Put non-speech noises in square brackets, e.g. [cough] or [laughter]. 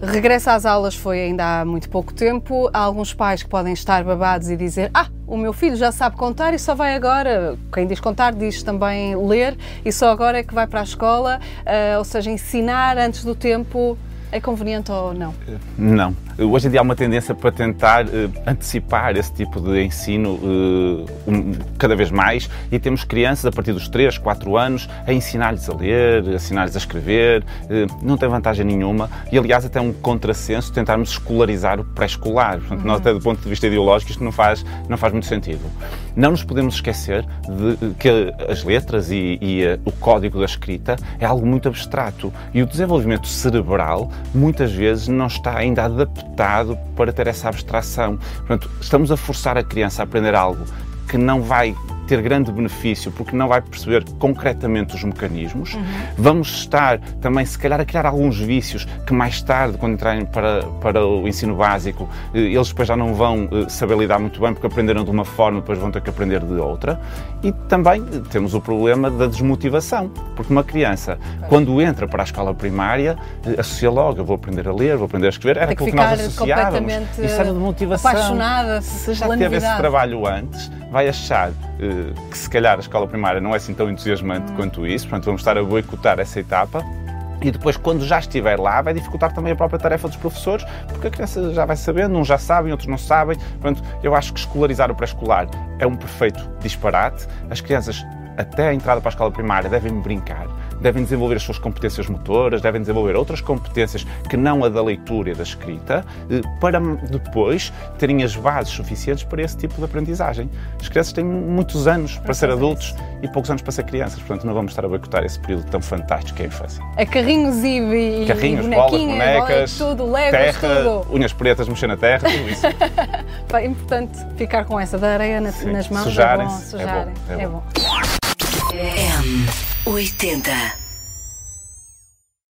Regressa às aulas foi ainda há muito pouco tempo. Há alguns pais que podem estar babados e dizer: Ah, o meu filho já sabe contar e só vai agora. Quem diz contar diz também ler e só agora é que vai para a escola. Uh, ou seja, ensinar antes do tempo é conveniente ou não? Não. Hoje em dia há uma tendência para tentar uh, antecipar esse tipo de ensino uh, um, cada vez mais e temos crianças a partir dos 3, 4 anos a ensinar-lhes a ler, a ensinar-lhes a escrever. Uh, não tem vantagem nenhuma e, aliás, até um contrassenso tentarmos escolarizar o pré-escolar. Portanto, uhum. nós, até do ponto de vista ideológico, isto não faz, não faz muito sentido. Não nos podemos esquecer de que as letras e, e o código da escrita é algo muito abstrato e o desenvolvimento cerebral muitas vezes não está ainda adaptado para ter essa abstração. Portanto, estamos a forçar a criança a aprender algo que não vai ter grande benefício porque não vai perceber concretamente os mecanismos. Uhum. Vamos estar também, se calhar, a criar alguns vícios que mais tarde, quando entrarem para, para o ensino básico, eh, eles depois já não vão eh, saber lidar muito bem porque aprenderam de uma forma, depois vão ter que aprender de outra. E também temos o problema da desmotivação, porque uma criança, quando entra para a escola primária, eh, associa logo, eu vou aprender a ler, vou aprender a escrever, era aquilo que nós associávamos. Isso era de motivação. Apaixonada, se já teve esse trabalho antes, vai achar eh, que se calhar a escola primária não é assim tão entusiasmante quanto isso, portanto vamos estar a boicotar essa etapa. E depois, quando já estiver lá, vai dificultar também a própria tarefa dos professores, porque a criança já vai sabendo, uns já sabem, outros não sabem. Portanto, eu acho que escolarizar o pré-escolar é um perfeito disparate. As crianças, até a entrada para a escola primária, devem brincar, devem desenvolver as suas competências motoras, devem desenvolver outras competências que não a da leitura e da escrita, eh, para depois terem as bases suficientes para esse tipo de aprendizagem. As crianças têm muitos anos para ser adultos e poucos anos para ser crianças, portanto não vamos estar a boicotar esse período tão fantástico que é a infância. A carrinhos e, carrinhos, e bolas, bonecas, tudo, legos, terra, tudo. unhas pretas, mexer na terra, tudo isso. [laughs] é importante ficar com essa da areia nas mãos. Sujarem é bom. Sujarem. É bom. É bom. É bom. M80